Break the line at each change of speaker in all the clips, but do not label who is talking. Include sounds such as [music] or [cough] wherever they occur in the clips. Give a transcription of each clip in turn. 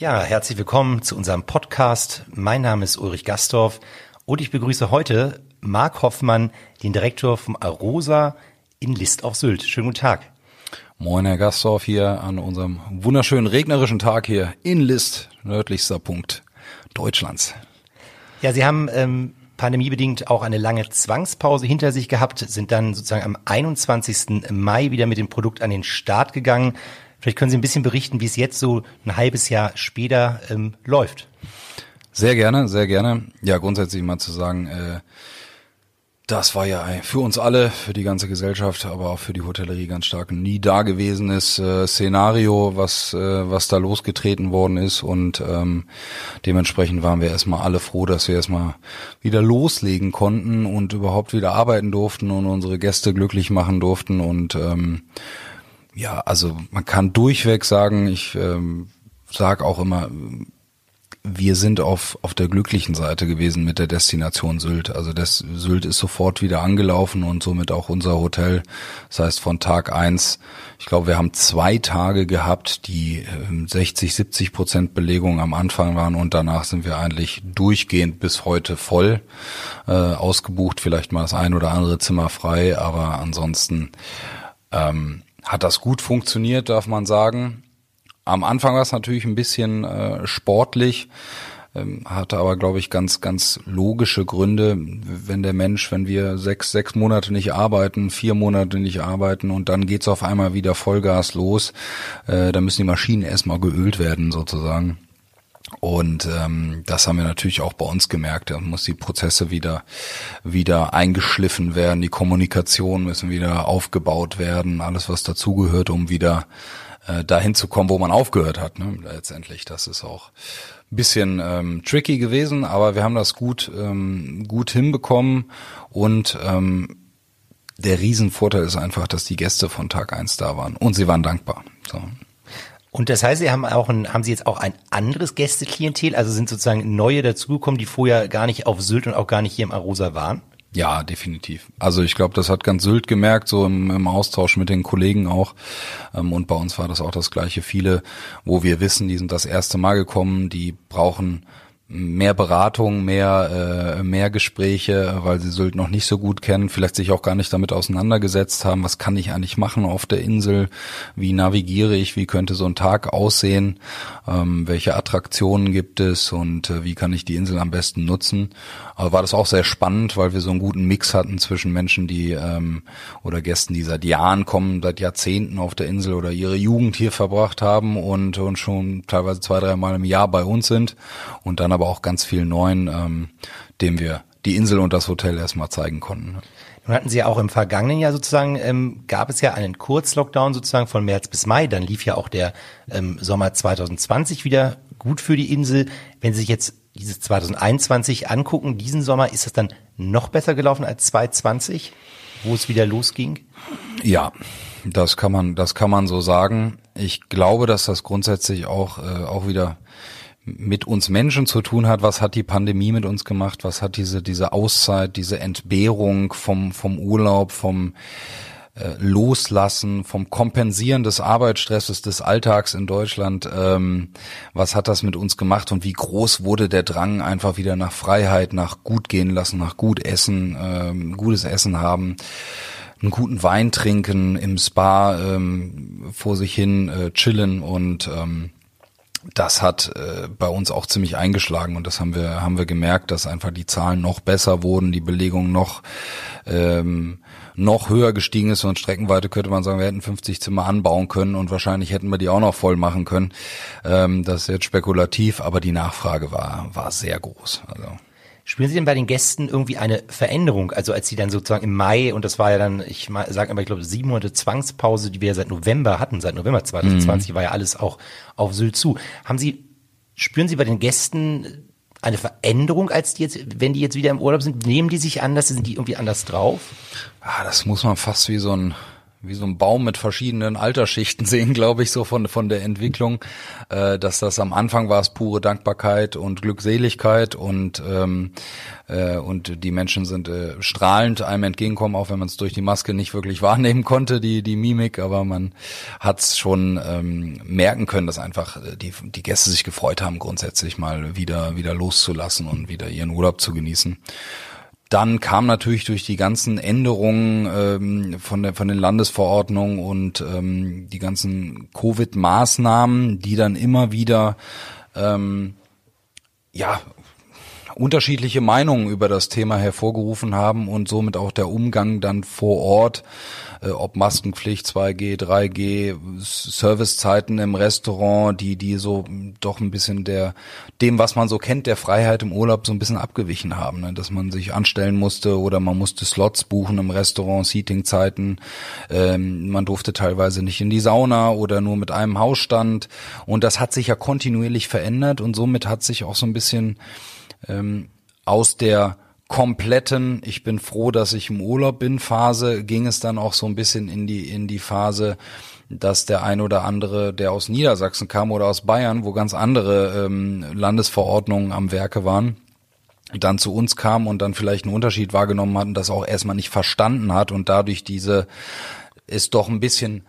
Ja, herzlich willkommen zu unserem Podcast. Mein Name ist Ulrich Gastorf und ich begrüße heute Marc Hoffmann, den Direktor vom Arosa in List auf Sylt. Schönen guten Tag.
Moin, Herr Gastorf, hier an unserem wunderschönen regnerischen Tag hier in List, nördlichster Punkt Deutschlands.
Ja, Sie haben ähm, pandemiebedingt auch eine lange Zwangspause hinter sich gehabt, sind dann sozusagen am 21. Mai wieder mit dem Produkt an den Start gegangen. Vielleicht können Sie ein bisschen berichten, wie es jetzt so ein halbes Jahr später ähm, läuft.
Sehr gerne, sehr gerne. Ja, grundsätzlich mal zu sagen, äh, das war ja für uns alle, für die ganze Gesellschaft, aber auch für die Hotellerie ganz stark ein nie dagewesenes äh, Szenario, was, äh, was da losgetreten worden ist. Und ähm, dementsprechend waren wir erstmal alle froh, dass wir erstmal wieder loslegen konnten und überhaupt wieder arbeiten durften und unsere Gäste glücklich machen durften. Und ähm, ja, also man kann durchweg sagen, ich ähm, sage auch immer, wir sind auf, auf der glücklichen Seite gewesen mit der Destination Sylt. Also das Sylt ist sofort wieder angelaufen und somit auch unser Hotel. Das heißt von Tag eins, ich glaube, wir haben zwei Tage gehabt, die 60, ähm, 70 Prozent Belegung am Anfang waren und danach sind wir eigentlich durchgehend bis heute voll äh, ausgebucht. Vielleicht mal das ein oder andere Zimmer frei, aber ansonsten ähm, hat das gut funktioniert, darf man sagen. Am Anfang war es natürlich ein bisschen äh, sportlich, ähm, hatte aber, glaube ich, ganz, ganz logische Gründe. Wenn der Mensch, wenn wir sechs, sechs Monate nicht arbeiten, vier Monate nicht arbeiten und dann geht's auf einmal wieder Vollgas los, äh, dann müssen die Maschinen erstmal geölt werden sozusagen. Und ähm, das haben wir natürlich auch bei uns gemerkt. Da muss die Prozesse wieder wieder eingeschliffen werden, die Kommunikation müssen wieder aufgebaut werden, alles was dazugehört, um wieder äh, dahin zu kommen, wo man aufgehört hat. Ne? Letztendlich, das ist auch ein bisschen ähm, tricky gewesen, aber wir haben das gut ähm, gut hinbekommen und ähm, der Riesenvorteil ist einfach, dass die Gäste von Tag eins da waren und sie waren dankbar. So.
Und das heißt, Sie haben auch ein, haben Sie jetzt auch ein anderes Gästeklientel, also sind sozusagen neue dazugekommen, die vorher gar nicht auf Sylt und auch gar nicht hier im Arosa waren?
Ja, definitiv. Also ich glaube, das hat ganz Sylt gemerkt, so im, im Austausch mit den Kollegen auch. Ähm, und bei uns war das auch das gleiche. Viele, wo wir wissen, die sind das erste Mal gekommen, die brauchen mehr Beratung, mehr, äh, mehr Gespräche, weil sie Sylt noch nicht so gut kennen, vielleicht sich auch gar nicht damit auseinandergesetzt haben, was kann ich eigentlich machen auf der Insel, wie navigiere ich, wie könnte so ein Tag aussehen, ähm, welche Attraktionen gibt es und äh, wie kann ich die Insel am besten nutzen. Aber war das auch sehr spannend, weil wir so einen guten Mix hatten zwischen Menschen, die ähm, oder Gästen, die seit Jahren kommen, seit Jahrzehnten auf der Insel oder ihre Jugend hier verbracht haben und, und schon teilweise zwei, drei Mal im Jahr bei uns sind und dann aber auch ganz viel Neuen, ähm, dem wir die Insel und das Hotel erstmal zeigen konnten.
Nun hatten Sie ja auch im vergangenen Jahr sozusagen, ähm, gab es ja einen Kurzlockdown sozusagen von März bis Mai. Dann lief ja auch der ähm, Sommer 2020 wieder gut für die Insel. Wenn Sie sich jetzt dieses 2021 angucken, diesen Sommer, ist es dann noch besser gelaufen als 2020, wo es wieder losging?
Ja, das kann man, das kann man so sagen. Ich glaube, dass das grundsätzlich auch, äh, auch wieder mit uns Menschen zu tun hat. Was hat die Pandemie mit uns gemacht? Was hat diese, diese Auszeit, diese Entbehrung vom, vom Urlaub, vom, äh, Loslassen, vom Kompensieren des Arbeitsstresses, des Alltags in Deutschland. Ähm, was hat das mit uns gemacht und wie groß wurde der Drang einfach wieder nach Freiheit, nach gut gehen lassen, nach gut essen, ähm, gutes Essen haben einen guten Wein trinken, im Spa ähm, vor sich hin äh, chillen und ähm, das hat äh, bei uns auch ziemlich eingeschlagen und das haben wir haben wir gemerkt, dass einfach die Zahlen noch besser wurden, die Belegung noch ähm, noch höher gestiegen ist und Streckenweite könnte man sagen, wir hätten 50 Zimmer anbauen können und wahrscheinlich hätten wir die auch noch voll machen können. Ähm, das ist jetzt spekulativ, aber die Nachfrage war war sehr groß. Also
Spüren Sie denn bei den Gästen irgendwie eine Veränderung? Also als Sie dann sozusagen im Mai, und das war ja dann, ich sage immer, ich glaube, sieben Monate Zwangspause, die wir ja seit November hatten, seit November 2020 mhm. war ja alles auch auf Sylt zu. Haben Sie, spüren Sie bei den Gästen eine Veränderung, als die jetzt, wenn die jetzt wieder im Urlaub sind? Nehmen die sich anders? Sind die irgendwie anders drauf?
Ah, das muss man fast wie so ein wie so ein Baum mit verschiedenen Altersschichten [laughs] sehen, glaube ich, so von, von der Entwicklung, äh, dass das am Anfang war es pure Dankbarkeit und Glückseligkeit und, ähm, äh, und die Menschen sind äh, strahlend einem entgegenkommen, auch wenn man es durch die Maske nicht wirklich [laughs] wahrnehmen konnte, die, die Mimik, aber man hat es schon ähm, merken können, dass einfach äh, die, die Gäste sich gefreut haben, grundsätzlich mal wieder, wieder loszulassen und wieder ihren Urlaub zu genießen. Dann kam natürlich durch die ganzen Änderungen ähm, von, der, von den Landesverordnungen und ähm, die ganzen Covid-Maßnahmen, die dann immer wieder ähm, ja unterschiedliche Meinungen über das Thema hervorgerufen haben und somit auch der Umgang dann vor Ort äh, ob Maskenpflicht 2G, 3G, Servicezeiten im Restaurant, die die so doch ein bisschen der dem, was man so kennt, der Freiheit im Urlaub so ein bisschen abgewichen haben, ne? dass man sich anstellen musste oder man musste Slots buchen im Restaurant, Seatingzeiten, ähm, man durfte teilweise nicht in die Sauna oder nur mit einem Hausstand und das hat sich ja kontinuierlich verändert und somit hat sich auch so ein bisschen ähm, aus der kompletten, ich bin froh, dass ich im Urlaub bin, Phase ging es dann auch so ein bisschen in die, in die Phase, dass der ein oder andere, der aus Niedersachsen kam oder aus Bayern, wo ganz andere ähm, Landesverordnungen am Werke waren, dann zu uns kam und dann vielleicht einen Unterschied wahrgenommen hat und das auch erstmal nicht verstanden hat und dadurch diese ist doch ein bisschen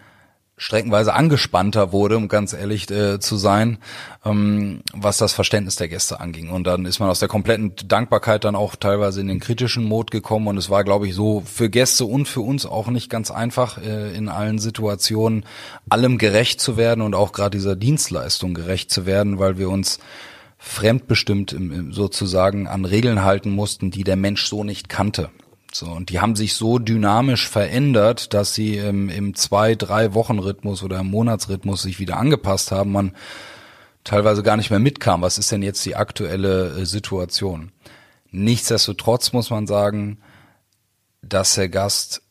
streckenweise angespannter wurde, um ganz ehrlich äh, zu sein, ähm, was das Verständnis der Gäste anging. Und dann ist man aus der kompletten Dankbarkeit dann auch teilweise in den kritischen Mod gekommen. Und es war, glaube ich, so für Gäste und für uns auch nicht ganz einfach, äh, in allen Situationen allem gerecht zu werden und auch gerade dieser Dienstleistung gerecht zu werden, weil wir uns fremdbestimmt im, im, sozusagen an Regeln halten mussten, die der Mensch so nicht kannte. So, und die haben sich so dynamisch verändert, dass sie im, im zwei, drei Wochen Rhythmus oder im Monatsrhythmus sich wieder angepasst haben. Man teilweise gar nicht mehr mitkam. Was ist denn jetzt die aktuelle äh, Situation? Nichtsdestotrotz muss man sagen, dass der Gast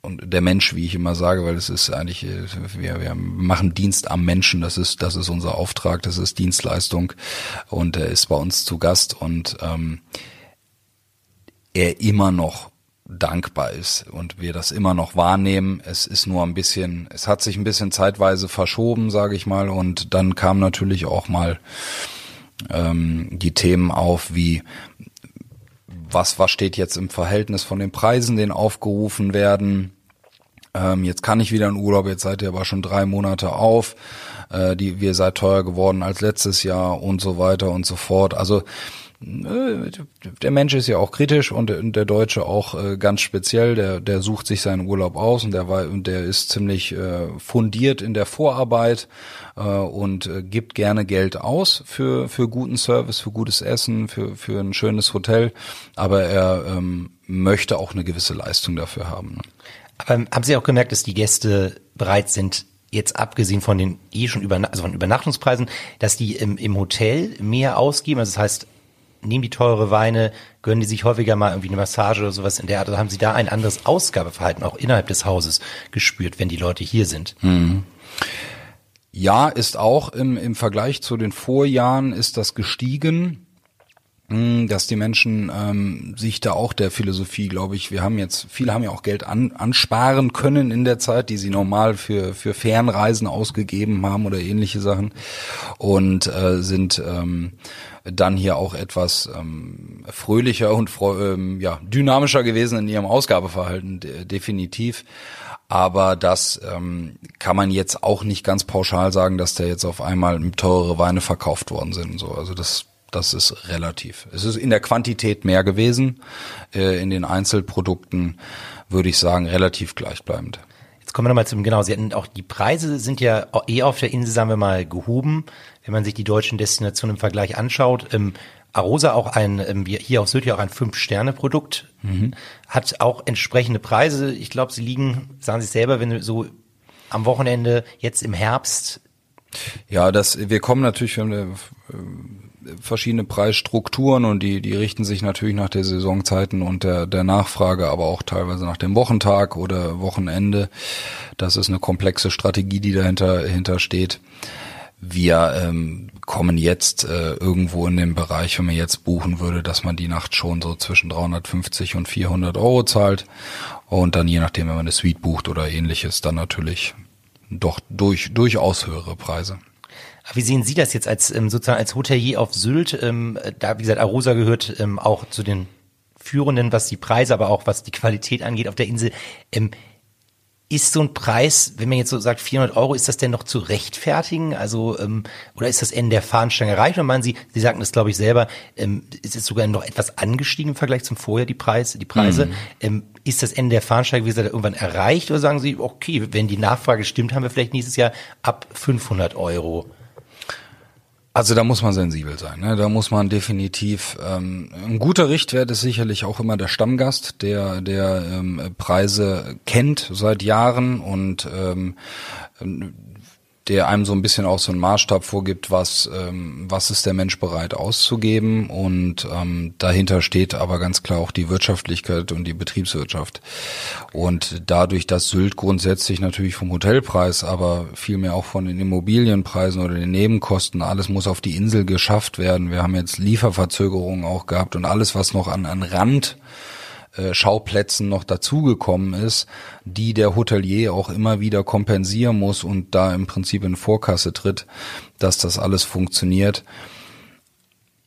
und der Mensch, wie ich immer sage, weil es ist eigentlich, äh, wir, wir machen Dienst am Menschen, das ist, das ist unser Auftrag, das ist Dienstleistung und er ist bei uns zu Gast und ähm, er immer noch dankbar ist und wir das immer noch wahrnehmen. Es ist nur ein bisschen, es hat sich ein bisschen zeitweise verschoben, sage ich mal, und dann kam natürlich auch mal ähm, die Themen auf, wie was was steht jetzt im Verhältnis von den Preisen, den aufgerufen werden. Ähm, jetzt kann ich wieder in Urlaub, jetzt seid ihr aber schon drei Monate auf, äh, die wir seid teuer geworden als letztes Jahr und so weiter und so fort. Also der Mensch ist ja auch kritisch und der Deutsche auch äh, ganz speziell. Der, der sucht sich seinen Urlaub aus und der und der ist ziemlich äh, fundiert in der Vorarbeit äh, und gibt gerne Geld aus für für guten Service, für gutes Essen, für für ein schönes Hotel. Aber er ähm, möchte auch eine gewisse Leistung dafür haben. Ne?
Aber haben Sie auch gemerkt, dass die Gäste bereit sind, jetzt abgesehen von den eh schon über, also von Übernachtungspreisen, dass die im, im Hotel mehr ausgeben? Also das heißt, nehmen die teure Weine, gönnen die sich häufiger mal irgendwie eine Massage oder sowas in der Art? Oder haben sie da ein anderes Ausgabeverhalten auch innerhalb des Hauses gespürt, wenn die Leute hier sind?
Mhm. Ja, ist auch im, im Vergleich zu den Vorjahren ist das gestiegen. Dass die Menschen ähm, sich da auch der Philosophie, glaube ich, wir haben jetzt, viele haben ja auch Geld an, ansparen können in der Zeit, die sie normal für, für Fernreisen ausgegeben haben oder ähnliche Sachen und äh, sind ähm, dann hier auch etwas ähm, fröhlicher und ähm, ja, dynamischer gewesen in ihrem Ausgabeverhalten, de definitiv. Aber das ähm, kann man jetzt auch nicht ganz pauschal sagen, dass da jetzt auf einmal teurere Weine verkauft worden sind. So, also das das ist relativ. Es ist in der Quantität mehr gewesen. Äh, in den Einzelprodukten würde ich sagen relativ gleichbleibend.
Jetzt kommen wir nochmal zum, genau, Sie hatten auch die Preise sind ja eh auf der Insel, sagen wir mal, gehoben. Wenn man sich die deutschen Destinationen im Vergleich anschaut, ähm, Arosa auch ein, ähm, hier auf Sylt ja auch ein Fünf-Sterne-Produkt, mhm. hat auch entsprechende Preise. Ich glaube, sie liegen, sagen Sie selber, wenn so am Wochenende, jetzt im Herbst.
Ja, das, wir kommen natürlich, wenn wir verschiedene Preisstrukturen und die, die richten sich natürlich nach der Saisonzeiten und der, der Nachfrage, aber auch teilweise nach dem Wochentag oder Wochenende. Das ist eine komplexe Strategie, die dahinter, dahinter steht. Wir ähm, kommen jetzt äh, irgendwo in den Bereich, wenn man jetzt buchen würde, dass man die Nacht schon so zwischen 350 und 400 Euro zahlt und dann je nachdem, wenn man eine Suite bucht oder ähnliches, dann natürlich doch durch, durchaus höhere Preise.
Wie sehen Sie das jetzt als ähm, sozusagen als Hotelier auf Sylt? Ähm, da, wie gesagt, Arosa gehört ähm, auch zu den Führenden, was die Preise, aber auch was die Qualität angeht auf der Insel. Ähm, ist so ein Preis, wenn man jetzt so sagt 400 Euro, ist das denn noch zu rechtfertigen? Also ähm, oder ist das Ende der Fahnenstange erreicht? Und meinen Sie, Sie sagten das glaube ich selber, ähm, ist es sogar noch etwas angestiegen im Vergleich zum Vorjahr die Preise? Die Preise mhm. ähm, ist das Ende der Fahnenstange wie gesagt irgendwann erreicht? Oder sagen Sie, okay, wenn die Nachfrage stimmt, haben wir vielleicht nächstes Jahr ab 500 Euro?
Also da muss man sensibel sein. Ne? Da muss man definitiv ähm, ein guter Richtwert ist sicherlich auch immer der Stammgast, der der ähm, Preise kennt seit Jahren und ähm, der einem so ein bisschen auch so einen Maßstab vorgibt, was, ähm, was ist der Mensch bereit auszugeben. Und ähm, dahinter steht aber ganz klar auch die Wirtschaftlichkeit und die Betriebswirtschaft. Und dadurch, dass Sylt grundsätzlich natürlich vom Hotelpreis, aber vielmehr auch von den Immobilienpreisen oder den Nebenkosten, alles muss auf die Insel geschafft werden. Wir haben jetzt Lieferverzögerungen auch gehabt und alles, was noch an, an Rand Schauplätzen noch dazugekommen ist, die der Hotelier auch immer wieder kompensieren muss und da im Prinzip in Vorkasse tritt, dass das alles funktioniert,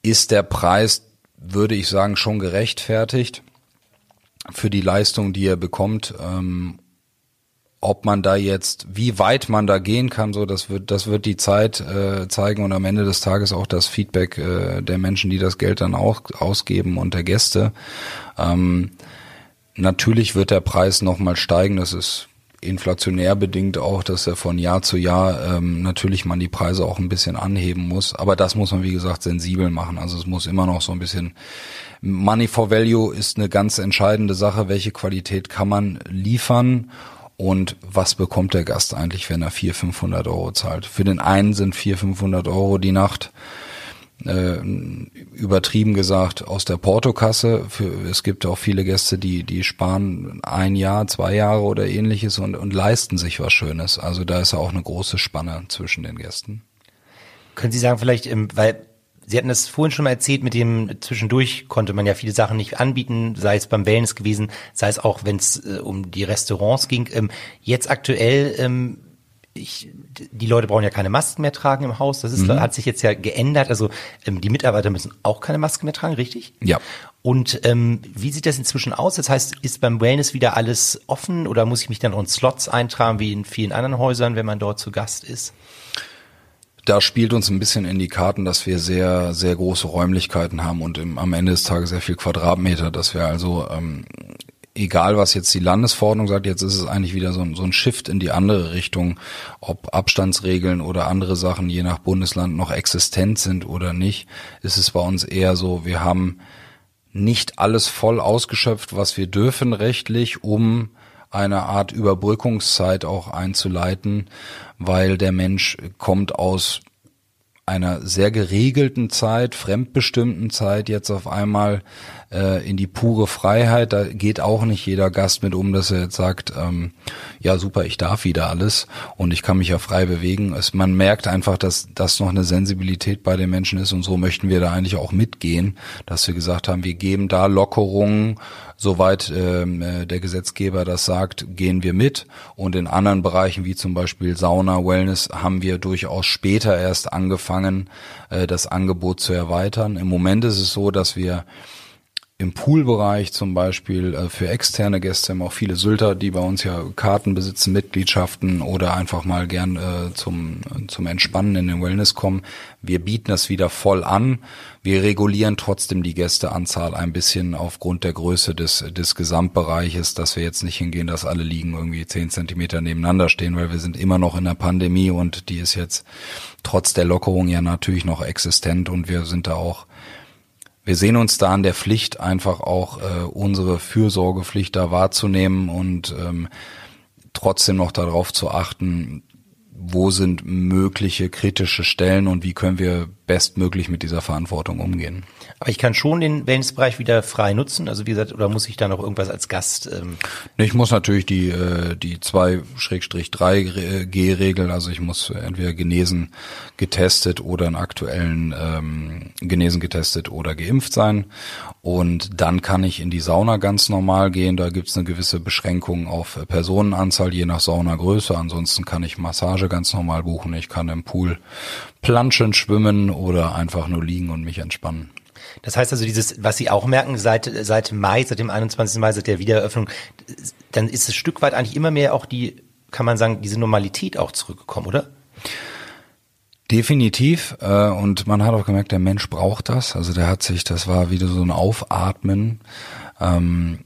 ist der Preis, würde ich sagen, schon gerechtfertigt für die Leistung, die er bekommt. Ähm, ob man da jetzt, wie weit man da gehen kann, so das wird, das wird die Zeit äh, zeigen und am Ende des Tages auch das Feedback äh, der Menschen, die das Geld dann auch ausgeben und der Gäste. Ähm, natürlich wird der Preis nochmal steigen, das ist inflationär bedingt auch, dass er von Jahr zu Jahr ähm, natürlich man die Preise auch ein bisschen anheben muss. Aber das muss man, wie gesagt, sensibel machen. Also es muss immer noch so ein bisschen Money for Value ist eine ganz entscheidende Sache. Welche Qualität kann man liefern? Und was bekommt der Gast eigentlich, wenn er 400, 500 Euro zahlt? Für den einen sind 400, 500 Euro die Nacht äh, übertrieben gesagt aus der Portokasse. Für, es gibt auch viele Gäste, die die sparen ein Jahr, zwei Jahre oder ähnliches und, und leisten sich was Schönes. Also da ist auch eine große Spanne zwischen den Gästen.
Können Sie sagen, vielleicht, weil Sie hatten das vorhin schon mal erzählt, mit dem zwischendurch konnte man ja viele Sachen nicht anbieten, sei es beim Wellness gewesen, sei es auch, wenn es äh, um die Restaurants ging. Ähm, jetzt aktuell, ähm, ich, die Leute brauchen ja keine Masken mehr tragen im Haus. Das ist, mhm. hat sich jetzt ja geändert. Also ähm, die Mitarbeiter müssen auch keine Masken mehr tragen, richtig?
Ja.
Und ähm, wie sieht das inzwischen aus? Das heißt, ist beim Wellness wieder alles offen oder muss ich mich dann in Slots eintragen, wie in vielen anderen Häusern, wenn man dort zu Gast ist?
Da spielt uns ein bisschen in die Karten, dass wir sehr, sehr große Räumlichkeiten haben und im, am Ende des Tages sehr viel Quadratmeter, dass wir also ähm, egal was jetzt die Landesverordnung sagt, jetzt ist es eigentlich wieder so ein, so ein Shift in die andere Richtung, ob Abstandsregeln oder andere Sachen je nach Bundesland noch existent sind oder nicht, ist es bei uns eher so, wir haben nicht alles voll ausgeschöpft, was wir dürfen rechtlich, um eine Art Überbrückungszeit auch einzuleiten, weil der Mensch kommt aus einer sehr geregelten Zeit, fremdbestimmten Zeit jetzt auf einmal äh, in die pure Freiheit. Da geht auch nicht jeder Gast mit um, dass er jetzt sagt, ähm, ja super, ich darf wieder alles und ich kann mich ja frei bewegen. Es, man merkt einfach, dass das noch eine Sensibilität bei den Menschen ist und so möchten wir da eigentlich auch mitgehen, dass wir gesagt haben, wir geben da Lockerungen, soweit ähm, äh, der Gesetzgeber das sagt, gehen wir mit und in anderen Bereichen wie zum Beispiel Sauna, Wellness haben wir durchaus später erst angefangen, äh, das Angebot zu erweitern. Im Moment ist es so, dass wir im Poolbereich zum Beispiel äh, für externe Gäste haben auch viele Sylter, die bei uns ja Karten besitzen, Mitgliedschaften oder einfach mal gern äh, zum, zum Entspannen in den Wellness kommen. Wir bieten das wieder voll an. Wir regulieren trotzdem die Gästeanzahl ein bisschen aufgrund der Größe des, des Gesamtbereiches, dass wir jetzt nicht hingehen, dass alle liegen irgendwie zehn Zentimeter nebeneinander stehen, weil wir sind immer noch in der Pandemie und die ist jetzt trotz der Lockerung ja natürlich noch existent und wir sind da auch wir sehen uns da an der Pflicht, einfach auch äh, unsere Fürsorgepflicht da wahrzunehmen und ähm, trotzdem noch darauf zu achten, wo sind mögliche kritische Stellen und wie können wir bestmöglich mit dieser Verantwortung umgehen.
Aber ich kann schon den Wellnessbereich wieder frei nutzen, also wie gesagt, oder muss ich da noch irgendwas als Gast? Ähm
ich muss natürlich die äh, die 2 3 G-Regel, also ich muss entweder genesen, getestet oder einen aktuellen ähm, genesen, getestet oder geimpft sein. Und dann kann ich in die Sauna ganz normal gehen. Da gibt's eine gewisse Beschränkung auf Personenanzahl, je nach Saunagröße. Ansonsten kann ich Massage ganz normal buchen. Ich kann im Pool planschen, schwimmen oder einfach nur liegen und mich entspannen.
Das heißt also, dieses, was Sie auch merken, seit, seit Mai, seit dem 21. Mai, seit der Wiedereröffnung, dann ist es Stück weit eigentlich immer mehr auch die, kann man sagen, diese Normalität auch zurückgekommen, oder?
Definitiv. Äh, und man hat auch gemerkt, der Mensch braucht das. Also der hat sich, das war wieder so ein Aufatmen. Ähm,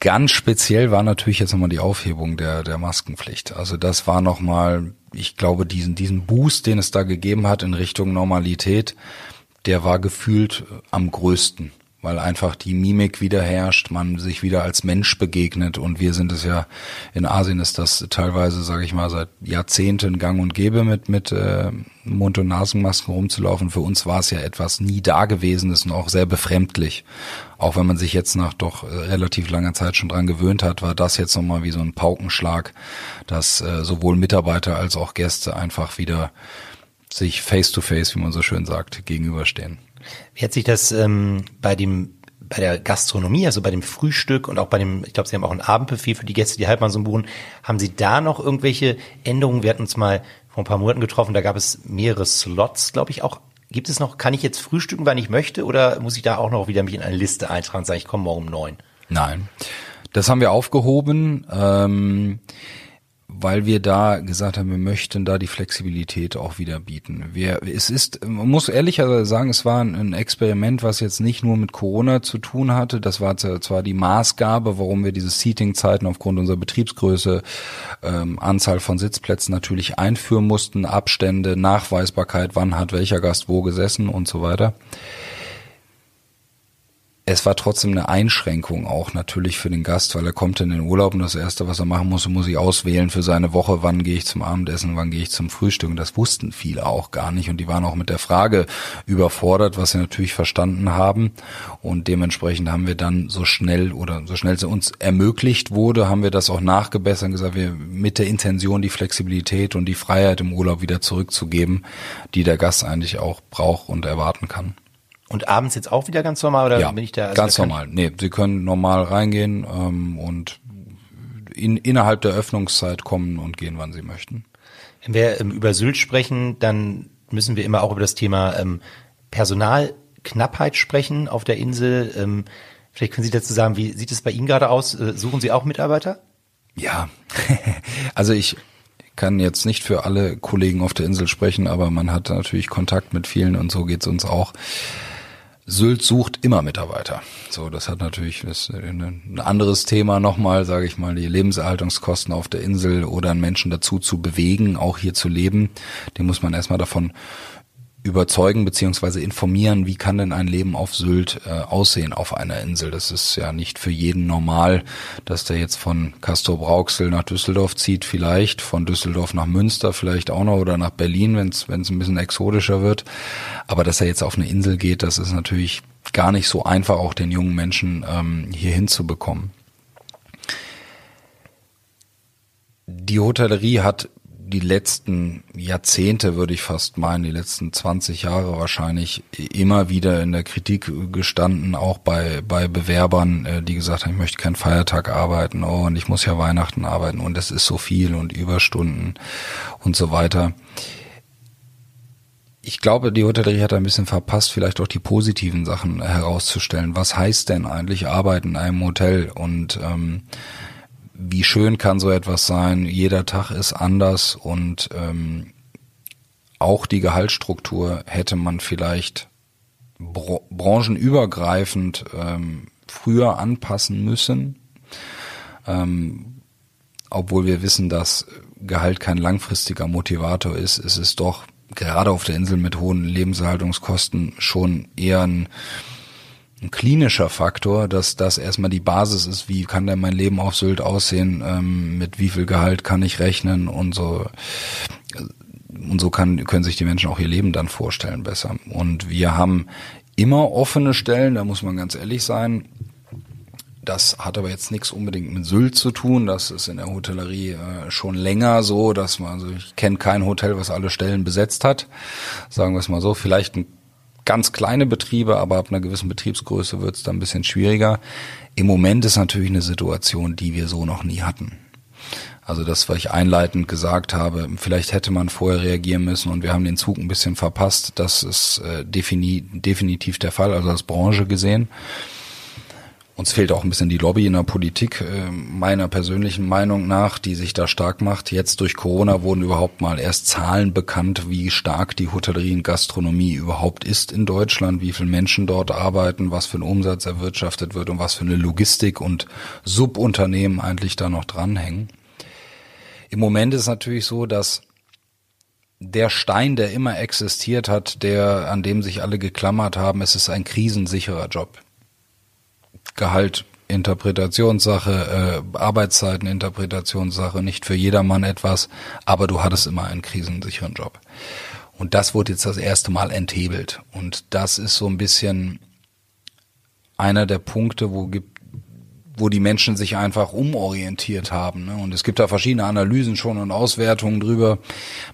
ganz speziell war natürlich jetzt nochmal die Aufhebung der, der Maskenpflicht. Also das war nochmal, ich glaube, diesen, diesen Boost, den es da gegeben hat in Richtung Normalität, der war gefühlt am größten, weil einfach die Mimik wieder herrscht, man sich wieder als Mensch begegnet und wir sind es ja in Asien ist das teilweise, sage ich mal, seit Jahrzehnten Gang und Gäbe mit mit äh, Mund- und Nasenmasken rumzulaufen. Für uns war es ja etwas nie dagewesenes und auch sehr befremdlich. Auch wenn man sich jetzt nach doch äh, relativ langer Zeit schon dran gewöhnt hat, war das jetzt nochmal wie so ein Paukenschlag, dass äh, sowohl Mitarbeiter als auch Gäste einfach wieder sich face to face, wie man so schön sagt, gegenüberstehen.
Wie hat sich das ähm, bei dem bei der Gastronomie, also bei dem Frühstück und auch bei dem, ich glaube, Sie haben auch ein Abendbuffet für die Gäste, die Halbmann so buchen. Haben Sie da noch irgendwelche Änderungen? Wir hatten uns mal vor ein paar Monaten getroffen, da gab es mehrere Slots, glaube ich, auch. Gibt es noch, kann ich jetzt frühstücken, wann ich möchte, oder muss ich da auch noch wieder mich in eine Liste eintragen und sagen, ich komme morgen um neun?
Nein. Das haben wir aufgehoben. Ähm weil wir da gesagt haben, wir möchten da die Flexibilität auch wieder bieten. Wir, es ist, man muss ehrlicher sagen, es war ein Experiment, was jetzt nicht nur mit Corona zu tun hatte. Das war zwar die Maßgabe, warum wir diese Seating-Zeiten aufgrund unserer Betriebsgröße, ähm, Anzahl von Sitzplätzen natürlich einführen mussten, Abstände, Nachweisbarkeit, wann hat welcher Gast wo gesessen und so weiter es war trotzdem eine Einschränkung auch natürlich für den Gast, weil er kommt in den Urlaub und das Erste, was er machen muss, muss ich auswählen für seine Woche, wann gehe ich zum Abendessen, wann gehe ich zum Frühstück. Und das wussten viele auch gar nicht und die waren auch mit der Frage überfordert, was sie natürlich verstanden haben. Und dementsprechend haben wir dann so schnell oder so schnell es uns ermöglicht wurde, haben wir das auch nachgebessert und gesagt, wir mit der Intention die Flexibilität und die Freiheit im Urlaub wieder zurückzugeben, die der Gast eigentlich auch braucht und erwarten kann.
Und abends jetzt auch wieder ganz normal oder
ja,
bin ich da?
Also ganz da normal. Nee, Sie können normal reingehen ähm, und in, innerhalb der Öffnungszeit kommen und gehen, wann Sie möchten.
Wenn wir ähm, über Sylt sprechen, dann müssen wir immer auch über das Thema ähm, Personalknappheit sprechen auf der Insel. Ähm, vielleicht können Sie dazu sagen, wie sieht es bei Ihnen gerade aus? Äh, suchen Sie auch Mitarbeiter?
Ja, [laughs] also ich kann jetzt nicht für alle Kollegen auf der Insel sprechen, aber man hat natürlich Kontakt mit vielen und so geht's uns auch. Sylt sucht immer Mitarbeiter. So, das hat natürlich das ein anderes Thema nochmal, sage ich mal, die Lebenserhaltungskosten auf der Insel oder einen Menschen dazu zu bewegen, auch hier zu leben. Den muss man erstmal davon überzeugen beziehungsweise informieren, wie kann denn ein Leben auf Sylt äh, aussehen auf einer Insel. Das ist ja nicht für jeden normal, dass der jetzt von Castor Brauxel nach Düsseldorf zieht, vielleicht von Düsseldorf nach Münster, vielleicht auch noch oder nach Berlin, wenn es ein bisschen exotischer wird. Aber dass er jetzt auf eine Insel geht, das ist natürlich gar nicht so einfach, auch den jungen Menschen ähm, hier hinzubekommen. Die Hotellerie hat die letzten Jahrzehnte, würde ich fast meinen, die letzten 20 Jahre wahrscheinlich immer wieder in der Kritik gestanden, auch bei, bei Bewerbern, äh, die gesagt haben, ich möchte keinen Feiertag arbeiten, oh, und ich muss ja Weihnachten arbeiten und es ist so viel und Überstunden und so weiter. Ich glaube, die Hotellerie hat ein bisschen verpasst, vielleicht auch die positiven Sachen herauszustellen. Was heißt denn eigentlich Arbeiten in einem Hotel? Und ähm, wie schön kann so etwas sein? Jeder Tag ist anders und ähm, auch die Gehaltsstruktur hätte man vielleicht br branchenübergreifend ähm, früher anpassen müssen, ähm, obwohl wir wissen, dass Gehalt kein langfristiger Motivator ist, ist es doch gerade auf der Insel mit hohen Lebenserhaltungskosten schon eher ein ein klinischer Faktor, dass das erstmal die Basis ist, wie kann denn mein Leben auf Sylt aussehen, ähm, mit wie viel Gehalt kann ich rechnen und so. Und so kann, können sich die Menschen auch ihr Leben dann vorstellen besser. Und wir haben immer offene Stellen, da muss man ganz ehrlich sein. Das hat aber jetzt nichts unbedingt mit Sylt zu tun. Das ist in der Hotellerie äh, schon länger so, dass man, also ich kenne kein Hotel, was alle Stellen besetzt hat. Sagen wir es mal so. Vielleicht ein ganz kleine Betriebe, aber ab einer gewissen Betriebsgröße wird es dann ein bisschen schwieriger. Im Moment ist natürlich eine Situation, die wir so noch nie hatten. Also das, was ich einleitend gesagt habe, vielleicht hätte man vorher reagieren müssen und wir haben den Zug ein bisschen verpasst. Das ist äh, definitiv der Fall, also als Branche gesehen. Uns fehlt auch ein bisschen die Lobby in der Politik, äh, meiner persönlichen Meinung nach, die sich da stark macht. Jetzt durch Corona wurden überhaupt mal erst Zahlen bekannt, wie stark die Hotellerie und Gastronomie überhaupt ist in Deutschland, wie viele Menschen dort arbeiten, was für ein Umsatz erwirtschaftet wird und was für eine Logistik und Subunternehmen eigentlich da noch dranhängen. Im Moment ist natürlich so, dass der Stein, der immer existiert hat, der, an dem sich alle geklammert haben, es ist ein krisensicherer Job. Gehalt Interpretationssache, äh, Arbeitszeiten Interpretationssache, nicht für jedermann etwas, aber du hattest immer einen krisensicheren Job. Und das wurde jetzt das erste Mal enthebelt. Und das ist so ein bisschen einer der Punkte, wo gibt, wo die Menschen sich einfach umorientiert haben. Ne? Und es gibt da verschiedene Analysen schon und Auswertungen drüber.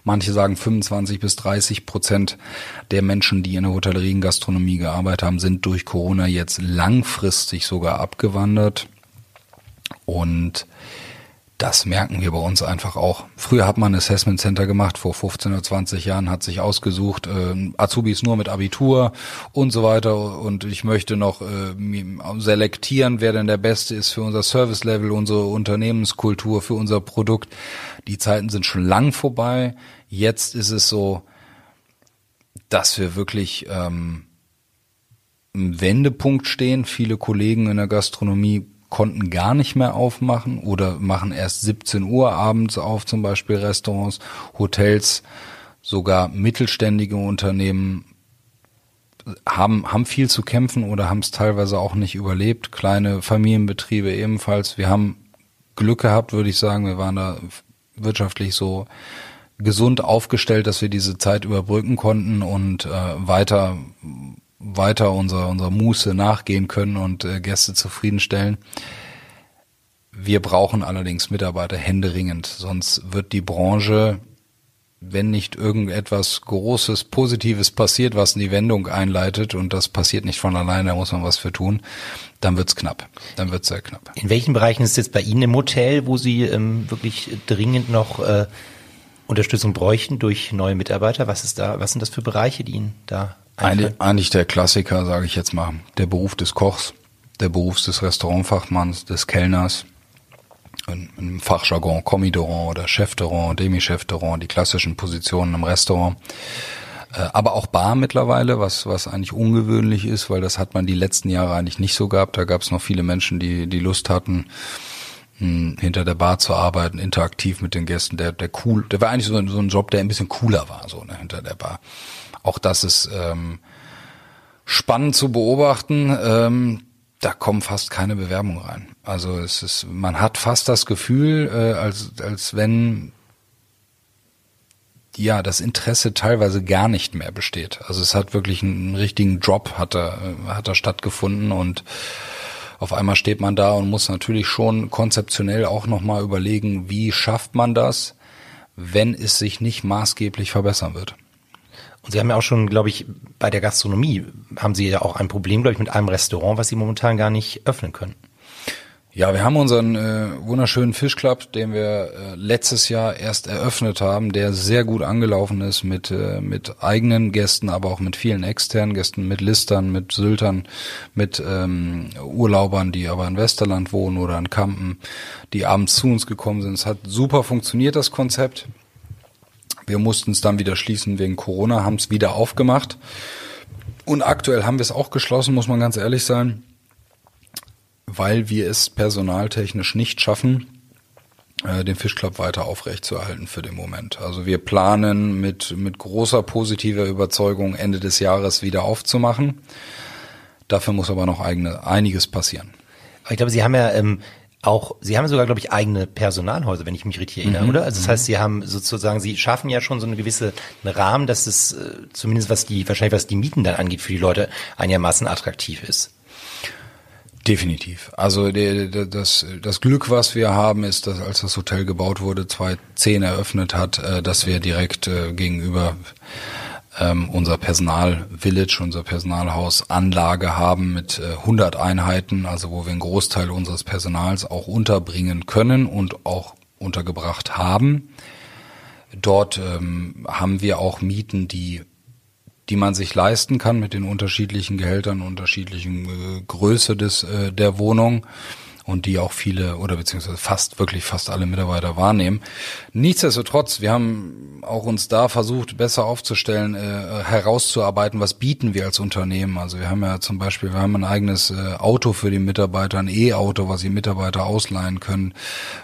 Manche sagen 25 bis 30 Prozent der Menschen, die in der Hotellerie und Gastronomie gearbeitet haben, sind durch Corona jetzt langfristig sogar abgewandert. Und das merken wir bei uns einfach auch. Früher hat man ein Assessment Center gemacht, vor 15 oder 20 Jahren hat sich ausgesucht, äh, Azubis nur mit Abitur und so weiter. Und ich möchte noch äh, selektieren, wer denn der Beste ist für unser Service Level, unsere Unternehmenskultur, für unser Produkt. Die Zeiten sind schon lang vorbei. Jetzt ist es so, dass wir wirklich ähm, im Wendepunkt stehen. Viele Kollegen in der Gastronomie konnten gar nicht mehr aufmachen oder machen erst 17 Uhr abends auf, zum Beispiel Restaurants, Hotels, sogar mittelständige Unternehmen haben, haben viel zu kämpfen oder haben es teilweise auch nicht überlebt. Kleine Familienbetriebe ebenfalls. Wir haben Glück gehabt, würde ich sagen. Wir waren da wirtschaftlich so gesund aufgestellt, dass wir diese Zeit überbrücken konnten und äh, weiter weiter unserer, unserer Muße nachgehen können und äh, Gäste zufriedenstellen. Wir brauchen allerdings Mitarbeiter händeringend, sonst wird die Branche, wenn nicht irgendetwas Großes, Positives passiert, was die Wendung einleitet, und das passiert nicht von alleine, da muss man was für tun, dann wird's knapp. Dann wird's sehr knapp.
In welchen Bereichen ist es jetzt bei Ihnen im Hotel, wo Sie ähm, wirklich dringend noch äh, Unterstützung bräuchten durch neue Mitarbeiter? Was ist da, was sind das für Bereiche, die Ihnen da
Eigentlich, eigentlich der Klassiker, sage ich jetzt mal. Der Beruf des Kochs, der Beruf des Restaurantfachmanns, des Kellners, im Fachjargon Commodorant oder Chefterrand, Demi-Chefterrand, die klassischen Positionen im Restaurant. Äh, aber auch Bar mittlerweile, was, was eigentlich ungewöhnlich ist, weil das hat man die letzten Jahre eigentlich nicht so gehabt. Da gab es noch viele Menschen, die die Lust hatten, mh, hinter der Bar zu arbeiten, interaktiv mit den Gästen, der, der cool, der war eigentlich so, so ein Job, der ein bisschen cooler war, so ne, hinter der Bar. Auch das ist ähm, spannend zu beobachten. Ähm, da kommen fast keine Bewerbungen rein. Also es ist, man hat fast das Gefühl, äh, als als wenn ja das Interesse teilweise gar nicht mehr besteht. Also es hat wirklich einen, richtigen Drop hat da hat da stattgefunden und auf einmal steht man da und muss natürlich schon konzeptionell auch noch mal überlegen, wie schafft man das, wenn es sich nicht maßgeblich verbessern wird.
Und Sie haben ja auch schon, glaube ich, bei der Gastronomie haben Sie ja auch ein Problem, glaube ich, mit einem Restaurant, was Sie momentan gar nicht öffnen können.
Ja, wir haben unseren äh, wunderschönen Fischclub, den wir äh, letztes Jahr erst eröffnet haben, der sehr gut angelaufen ist mit äh, mit eigenen Gästen, aber auch mit vielen externen Gästen, mit Listern, mit Syltern, mit ähm, Urlaubern, die aber in Westerland wohnen oder in Kampen, die abends zu uns gekommen sind. Es hat super funktioniert das Konzept. Wir mussten es dann wieder schließen wegen Corona, haben es wieder aufgemacht. Und aktuell haben wir es auch geschlossen, muss man ganz ehrlich sein, weil wir es personaltechnisch nicht schaffen, äh, den Fischclub weiter aufrechtzuerhalten für den Moment. Also wir planen mit, mit großer positiver Überzeugung Ende des Jahres wieder aufzumachen. Dafür muss aber noch eigene, einiges passieren.
Ich glaube, Sie haben ja ähm, auch, Sie haben sogar, glaube ich, eigene Personalhäuser, wenn ich mich richtig erinnere, mhm. oder? Also das heißt, Sie haben sozusagen, Sie schaffen ja schon so eine gewisse einen Rahmen, dass es äh, zumindest was die, wahrscheinlich was die Mieten dann angeht, für die Leute einigermaßen attraktiv ist.
Definitiv. Also das, das Glück, was wir haben, ist, dass als das Hotel gebaut wurde, 2010 eröffnet hat, äh, dass wir direkt äh, gegenüber ähm, unser Personal-Village, unser Personalhaus Anlage haben mit äh, 100 Einheiten, also wo wir einen Großteil unseres Personals auch unterbringen können und auch untergebracht haben. Dort ähm, haben wir auch Mieten, die die man sich leisten kann mit den unterschiedlichen Gehältern, unterschiedlichen äh, Größe des äh, der Wohnung und die auch viele oder beziehungsweise fast wirklich fast alle Mitarbeiter wahrnehmen. Nichtsdestotrotz, wir haben auch uns da versucht, besser aufzustellen, äh, herauszuarbeiten, was bieten wir als Unternehmen. Also wir haben ja zum Beispiel, wir haben ein eigenes äh, Auto für die Mitarbeiter, ein E-Auto, was die Mitarbeiter ausleihen können.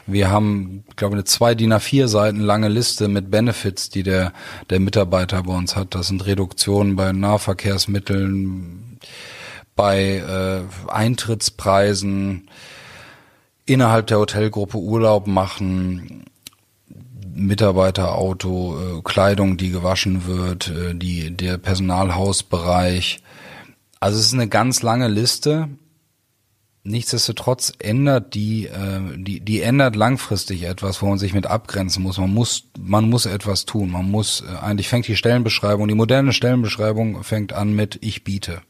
Wir haben, ich glaube, eine zwei DIN A4 Seiten lange Liste mit Benefits, die der, der Mitarbeiter bei uns hat. Das sind Reduktionen bei Nahverkehrsmitteln, bei äh, Eintrittspreisen, innerhalb der Hotelgruppe Urlaub machen, Mitarbeiterauto, äh, Kleidung, die gewaschen wird, äh, die, der Personalhausbereich. Also es ist eine ganz lange Liste. Nichtsdestotrotz ändert die, äh, die, die ändert langfristig etwas, wo man sich mit abgrenzen muss. Man muss, man muss etwas tun. Man muss, eigentlich fängt die Stellenbeschreibung, die moderne Stellenbeschreibung fängt an mit ich biete.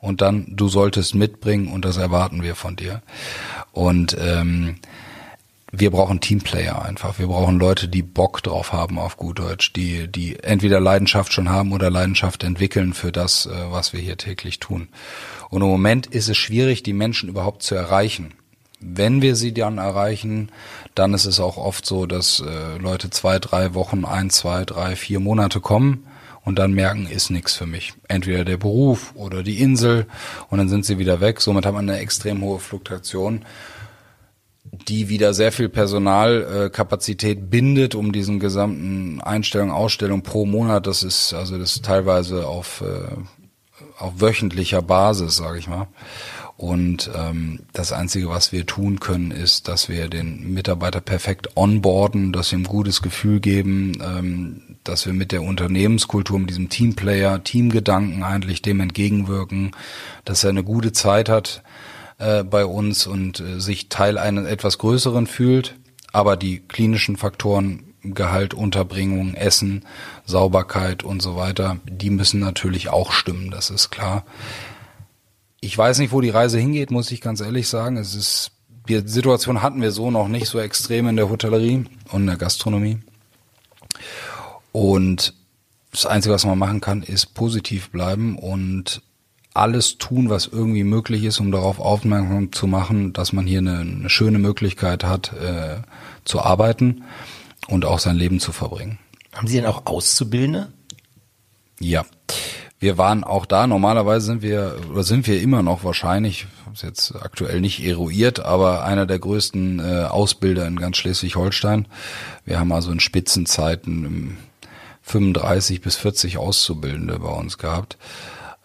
Und dann, du solltest mitbringen und das erwarten wir von dir. Und ähm, wir brauchen Teamplayer einfach. Wir brauchen Leute, die Bock drauf haben auf gut Deutsch, die, die entweder Leidenschaft schon haben oder Leidenschaft entwickeln für das, äh, was wir hier täglich tun. Und im Moment ist es schwierig, die Menschen überhaupt zu erreichen. Wenn wir sie dann erreichen, dann ist es auch oft so, dass äh, Leute zwei, drei Wochen, ein, zwei, drei, vier Monate kommen und dann merken, ist nichts für mich. Entweder der Beruf oder die Insel und dann sind sie wieder weg. Somit haben wir eine extrem hohe Fluktuation, die wieder sehr viel Personalkapazität äh, bindet, um diesen gesamten Einstellung, Ausstellung pro Monat, das ist also das ist teilweise auf, äh, auf wöchentlicher Basis, sage ich mal. Und ähm, das Einzige, was wir tun können, ist, dass wir den Mitarbeiter perfekt onboarden, dass wir ihm ein gutes Gefühl geben, ähm, dass wir mit der Unternehmenskultur, mit diesem Teamplayer, Teamgedanken eigentlich dem entgegenwirken, dass er eine gute Zeit hat äh, bei uns und äh, sich Teil eines etwas größeren fühlt, aber die klinischen Faktoren Gehalt, Unterbringung, Essen, Sauberkeit und so weiter, die müssen natürlich auch stimmen, das ist klar. Ich weiß nicht, wo die Reise hingeht, muss ich ganz ehrlich sagen. Es ist, die Situation hatten wir so noch nicht so extrem in der Hotellerie und in der Gastronomie. Und das Einzige, was man machen kann, ist positiv bleiben und alles tun, was irgendwie möglich ist, um darauf aufmerksam zu machen, dass man hier eine, eine schöne Möglichkeit hat, äh, zu arbeiten und auch sein Leben zu verbringen.
Haben Sie denn auch Auszubildende?
Ja. Wir waren auch da, normalerweise sind wir, oder sind wir immer noch wahrscheinlich, es jetzt aktuell nicht eruiert, aber einer der größten äh, Ausbilder in ganz Schleswig-Holstein. Wir haben also in Spitzenzeiten 35 bis 40 Auszubildende bei uns gehabt.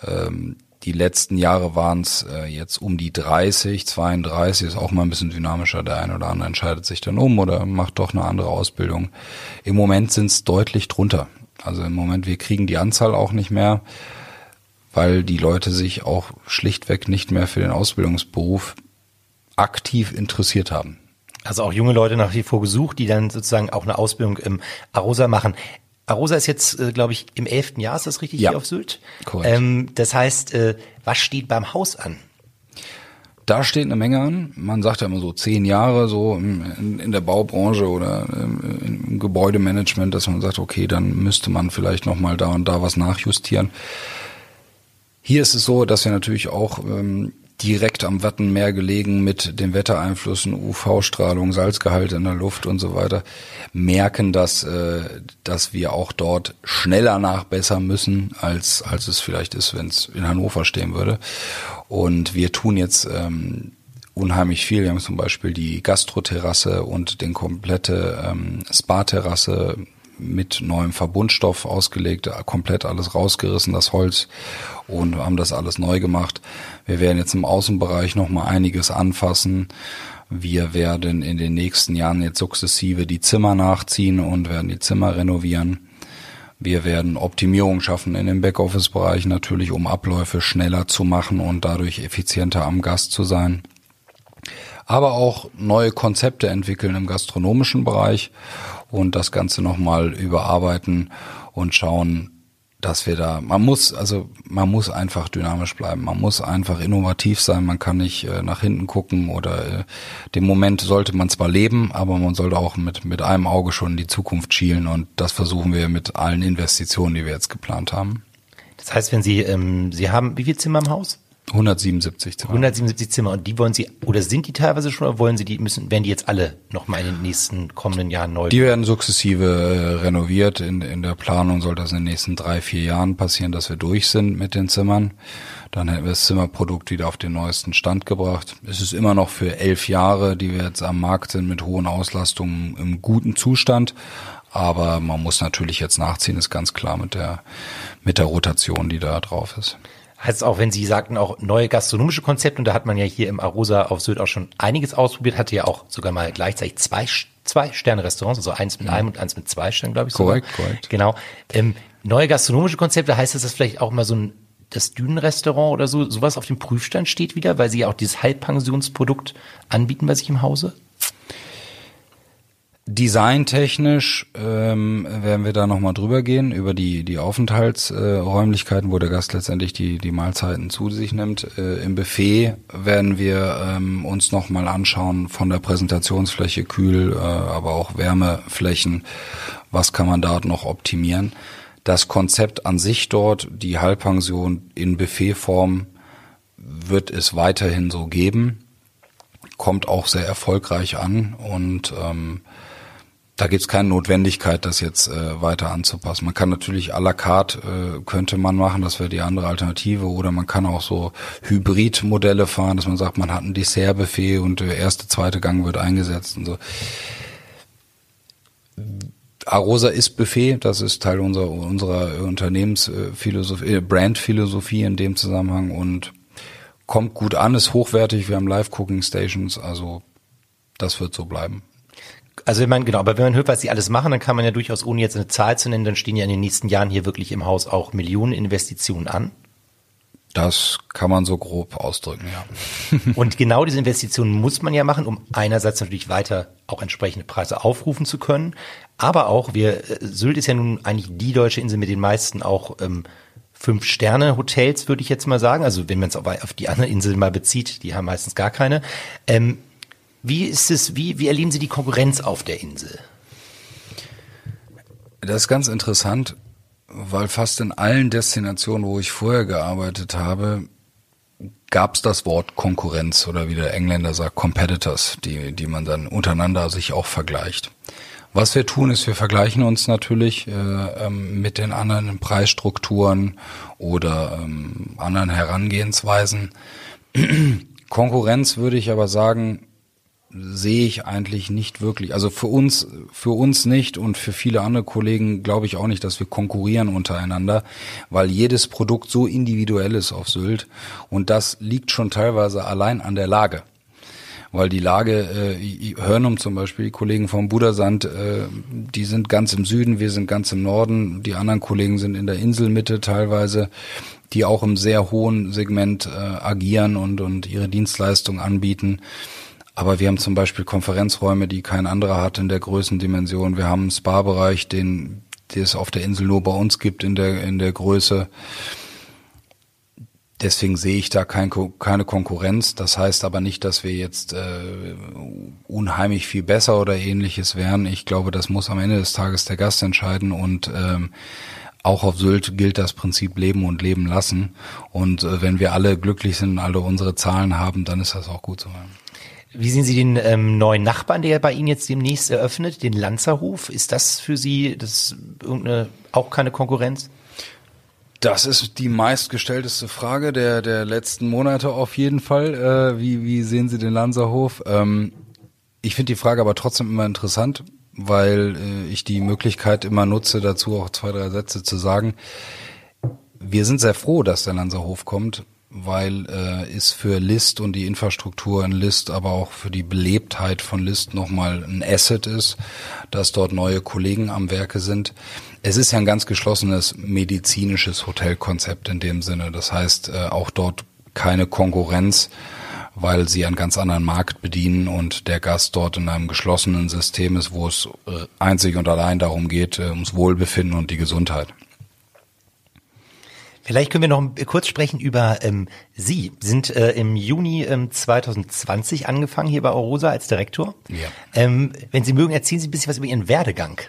Ähm, die letzten Jahre waren es äh, jetzt um die 30, 32, ist auch mal ein bisschen dynamischer. Der eine oder andere entscheidet sich dann um oder macht doch eine andere Ausbildung. Im Moment sind es deutlich drunter. Also im Moment, wir kriegen die Anzahl auch nicht mehr, weil die Leute sich auch schlichtweg nicht mehr für den Ausbildungsberuf aktiv interessiert haben.
Also auch junge Leute nach wie vor gesucht, die dann sozusagen auch eine Ausbildung im Arosa machen. Arosa ist jetzt, äh, glaube ich, im elften Jahr, ist das richtig,
ja.
hier auf Sylt?
Korrekt.
Ähm, das heißt, äh, was steht beim Haus an?
Da steht eine Menge an. Man sagt ja immer so zehn Jahre so in, in der Baubranche oder im Gebäudemanagement, dass man sagt, okay, dann müsste man vielleicht noch mal da und da was nachjustieren. Hier ist es so, dass wir natürlich auch ähm, direkt am Wattenmeer gelegen mit den Wettereinflüssen, UV-Strahlung, Salzgehalt in der Luft und so weiter, merken, dass, äh, dass wir auch dort schneller nachbessern müssen, als, als es vielleicht ist, wenn es in Hannover stehen würde. Und wir tun jetzt ähm, unheimlich viel. Wir haben zum Beispiel die Gastroterrasse und den komplette ähm, Spa-Terrasse mit neuem Verbundstoff ausgelegt, komplett alles rausgerissen, das Holz und haben das alles neu gemacht. Wir werden jetzt im Außenbereich noch mal einiges anfassen. Wir werden in den nächsten Jahren jetzt sukzessive die Zimmer nachziehen und werden die Zimmer renovieren. Wir werden Optimierung schaffen in dem Backoffice-Bereich natürlich, um Abläufe schneller zu machen und dadurch effizienter am Gast zu sein. Aber auch neue Konzepte entwickeln im gastronomischen Bereich und das Ganze nochmal überarbeiten und schauen, dass wir da, man muss, also man muss einfach dynamisch bleiben, man muss einfach innovativ sein, man kann nicht äh, nach hinten gucken oder äh, dem Moment sollte man zwar leben, aber man sollte auch mit, mit einem Auge schon in die Zukunft schielen und das versuchen wir mit allen Investitionen, die wir jetzt geplant haben.
Das heißt, wenn Sie, ähm, Sie haben, wie viel Zimmer im Haus?
177 Zimmer.
177 Zimmer und die wollen Sie oder sind die teilweise schon oder wollen Sie die müssen werden die jetzt alle noch mal in den nächsten kommenden Jahren neu?
Die werden sukzessive äh, renoviert. In, in der Planung soll das in den nächsten drei vier Jahren passieren, dass wir durch sind mit den Zimmern. Dann hätten wir das Zimmerprodukt wieder auf den neuesten Stand gebracht. Es ist immer noch für elf Jahre, die wir jetzt am Markt sind mit hohen Auslastungen im guten Zustand. Aber man muss natürlich jetzt nachziehen, ist ganz klar mit der mit der Rotation, die da drauf ist
heißt auch, wenn Sie sagten, auch neue gastronomische Konzepte, und da hat man ja hier im Arosa auf Sylt auch schon einiges ausprobiert, hatte ja auch sogar mal gleichzeitig zwei, zwei Sterne-Restaurants, also eins mit einem und eins mit zwei Sternen, glaube ich.
Korrekt,
sogar.
korrekt.
Genau. Ähm, neue gastronomische Konzepte, heißt das, dass vielleicht auch mal so ein das Dünenrestaurant oder so, sowas auf dem Prüfstand steht wieder, weil sie ja auch dieses Halbpensionsprodukt anbieten bei sich im Hause?
Designtechnisch ähm, werden wir da nochmal drüber gehen, über die, die Aufenthaltsräumlichkeiten, äh, wo der Gast letztendlich die, die Mahlzeiten zu sich nimmt. Äh, Im Buffet werden wir ähm, uns nochmal anschauen von der Präsentationsfläche kühl, äh, aber auch Wärmeflächen, was kann man dort noch optimieren. Das Konzept an sich dort, die Halbpension in Buffetform, wird es weiterhin so geben, kommt auch sehr erfolgreich an und ähm, da gibt es keine Notwendigkeit, das jetzt äh, weiter anzupassen. Man kann natürlich à la carte äh, könnte man machen, das wäre die andere Alternative, oder man kann auch so Hybrid-Modelle fahren, dass man sagt, man hat ein Dessertbuffet und der erste, zweite Gang wird eingesetzt und so. Arosa ist Buffet, das ist Teil unserer, unserer Unternehmensphilosophie, äh, Brandphilosophie in dem Zusammenhang und kommt gut an, ist hochwertig, wir haben Live-Cooking-Stations, also das wird so bleiben.
Also wenn man, genau, aber wenn man hört, was sie alles machen, dann kann man ja durchaus, ohne jetzt eine Zahl zu nennen, dann stehen ja in den nächsten Jahren hier wirklich im Haus auch Millionen Investitionen an.
Das kann man so grob ausdrücken, ja. [laughs]
Und genau diese Investitionen muss man ja machen, um einerseits natürlich weiter auch entsprechende Preise aufrufen zu können, aber auch, wir, Sylt ist ja nun eigentlich die deutsche Insel mit den meisten auch ähm, Fünf-Sterne-Hotels, würde ich jetzt mal sagen. Also wenn man es auf, auf die anderen Inseln mal bezieht, die haben meistens gar keine. Ähm, wie ist es, wie, wie erleben Sie die Konkurrenz auf der Insel?
Das ist ganz interessant, weil fast in allen Destinationen, wo ich vorher gearbeitet habe, gab es das Wort Konkurrenz oder wie der Engländer sagt, Competitors, die, die man dann untereinander sich auch vergleicht. Was wir tun, ist, wir vergleichen uns natürlich äh, ähm, mit den anderen Preisstrukturen oder ähm, anderen Herangehensweisen. [clears throat] Konkurrenz würde ich aber sagen, sehe ich eigentlich nicht wirklich. Also für uns, für uns nicht und für viele andere Kollegen glaube ich auch nicht, dass wir konkurrieren untereinander, weil jedes Produkt so individuell ist auf Sylt und das liegt schon teilweise allein an der Lage. Weil die Lage, äh, Hörnum zum Beispiel, die Kollegen vom Budersand, äh, die sind ganz im Süden, wir sind ganz im Norden, die anderen Kollegen sind in der Inselmitte teilweise, die auch im sehr hohen Segment äh, agieren und, und ihre Dienstleistung anbieten. Aber wir haben zum Beispiel Konferenzräume, die kein anderer hat in der Größendimension. Wir haben einen Spa-Bereich, den, den es auf der Insel nur bei uns gibt in der, in der Größe. Deswegen sehe ich da kein, keine Konkurrenz. Das heißt aber nicht, dass wir jetzt äh, unheimlich viel besser oder ähnliches wären. Ich glaube, das muss am Ende des Tages der Gast entscheiden und ähm, auch auf Sylt gilt das Prinzip Leben und Leben lassen. Und äh, wenn wir alle glücklich sind und alle unsere Zahlen haben, dann ist das auch gut so.
Wie sehen Sie den ähm, neuen Nachbarn, der bei Ihnen jetzt demnächst eröffnet, den Lanzerhof? Ist das für Sie das irgendeine auch keine Konkurrenz?
Das ist die meistgestellteste Frage der der letzten Monate auf jeden Fall. Äh, wie wie sehen Sie den Lanzerhof? Ähm, ich finde die Frage aber trotzdem immer interessant, weil äh, ich die Möglichkeit immer nutze, dazu auch zwei drei Sätze zu sagen. Wir sind sehr froh, dass der Lanzerhof kommt, weil äh, ist für List und die Infrastruktur in List, aber auch für die Belebtheit von List nochmal ein Asset ist, dass dort neue Kollegen am Werke sind. Es ist ja ein ganz geschlossenes medizinisches Hotelkonzept in dem Sinne. Das heißt, äh, auch dort keine Konkurrenz, weil sie einen ganz anderen Markt bedienen und der Gast dort in einem geschlossenen System ist, wo es äh, einzig und allein darum geht, äh, ums Wohlbefinden und die Gesundheit.
Vielleicht können wir noch kurz sprechen über ähm, Sie. Sie sind äh, im Juni ähm, 2020 angefangen hier bei Orosa als Direktor.
Ja.
Ähm, wenn Sie mögen, erzählen Sie ein bisschen was über Ihren Werdegang.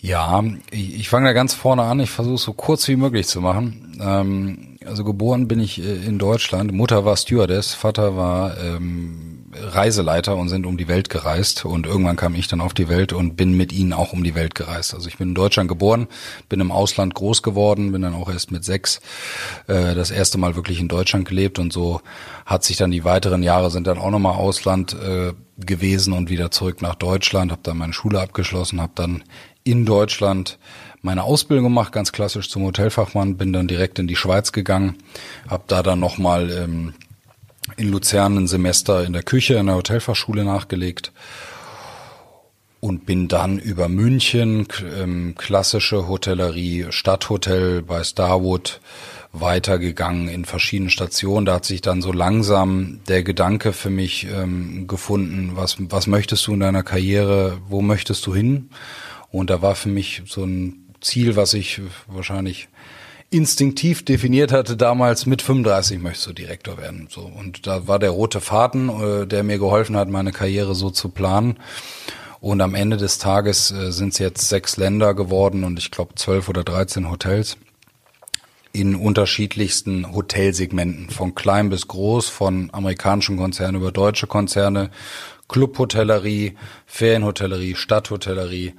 Ja, ich, ich fange da ganz vorne an. Ich versuche es so kurz wie möglich zu machen. Ähm, also geboren bin ich äh, in Deutschland. Mutter war Stewardess, Vater war ähm, Reiseleiter und sind um die Welt gereist. Und irgendwann kam ich dann auf die Welt und bin mit ihnen auch um die Welt gereist. Also ich bin in Deutschland geboren, bin im Ausland groß geworden, bin dann auch erst mit sechs äh, das erste Mal wirklich in Deutschland gelebt. Und so hat sich dann die weiteren Jahre sind dann auch nochmal Ausland äh, gewesen und wieder zurück nach Deutschland, habe dann meine Schule abgeschlossen, habe dann in Deutschland meine Ausbildung gemacht, ganz klassisch zum Hotelfachmann, bin dann direkt in die Schweiz gegangen, habe da dann nochmal ähm, in Luzern ein Semester in der Küche in der Hotelfachschule nachgelegt und bin dann über München, ähm, klassische Hotellerie, Stadthotel bei Starwood weitergegangen in verschiedenen Stationen. Da hat sich dann so langsam der Gedanke für mich ähm, gefunden, was, was möchtest du in deiner Karriere, wo möchtest du hin? Und da war für mich so ein Ziel, was ich wahrscheinlich instinktiv definiert hatte damals, mit 35 möchtest du Direktor werden. So und da war der rote Faden, äh, der mir geholfen hat, meine Karriere so zu planen. Und am Ende des Tages äh, sind es jetzt sechs Länder geworden und ich glaube zwölf oder dreizehn Hotels in unterschiedlichsten Hotelsegmenten, von klein bis groß, von amerikanischen Konzernen über deutsche Konzerne, Clubhotellerie, Ferienhotellerie, Stadthotellerie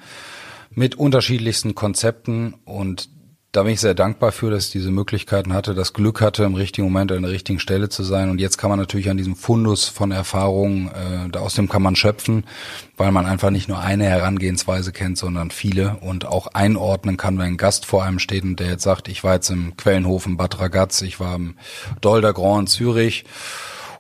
mit unterschiedlichsten Konzepten und da bin ich sehr dankbar für, dass ich diese Möglichkeiten hatte, das Glück hatte, im richtigen Moment an der richtigen Stelle zu sein. Und jetzt kann man natürlich an diesem Fundus von Erfahrungen, äh, aus dem kann man schöpfen, weil man einfach nicht nur eine Herangehensweise kennt, sondern viele und auch einordnen kann, wenn ein Gast vor einem steht und der jetzt sagt, ich war jetzt im Quellenhof in Bad Ragaz, ich war im Dol der Grand in Zürich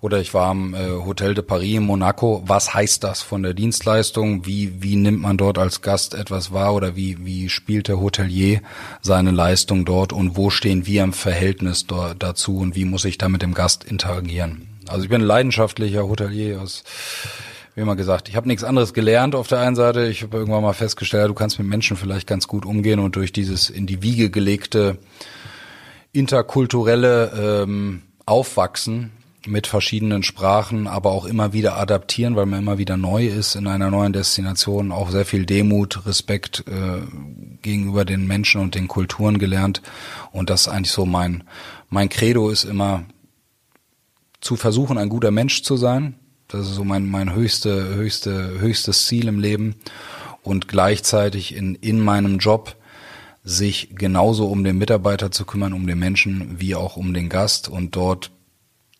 oder ich war am äh, Hotel de Paris in Monaco. Was heißt das von der Dienstleistung? Wie, wie nimmt man dort als Gast etwas wahr oder wie, wie spielt der Hotelier seine Leistung dort und wo stehen wir im Verhältnis dazu und wie muss ich da mit dem Gast interagieren? Also ich bin ein leidenschaftlicher Hotelier aus wie immer gesagt, ich habe nichts anderes gelernt auf der einen Seite. Ich habe irgendwann mal festgestellt, du kannst mit Menschen vielleicht ganz gut umgehen und durch dieses in die Wiege gelegte interkulturelle ähm, Aufwachsen mit verschiedenen Sprachen, aber auch immer wieder adaptieren, weil man immer wieder neu ist in einer neuen Destination, auch sehr viel Demut, Respekt äh, gegenüber den Menschen und den Kulturen gelernt. Und das ist eigentlich so mein, mein Credo ist immer zu versuchen, ein guter Mensch zu sein. Das ist so mein, mein höchste, höchste, höchstes Ziel im Leben und gleichzeitig in, in meinem Job sich genauso um den Mitarbeiter zu kümmern, um den Menschen, wie auch um den Gast und dort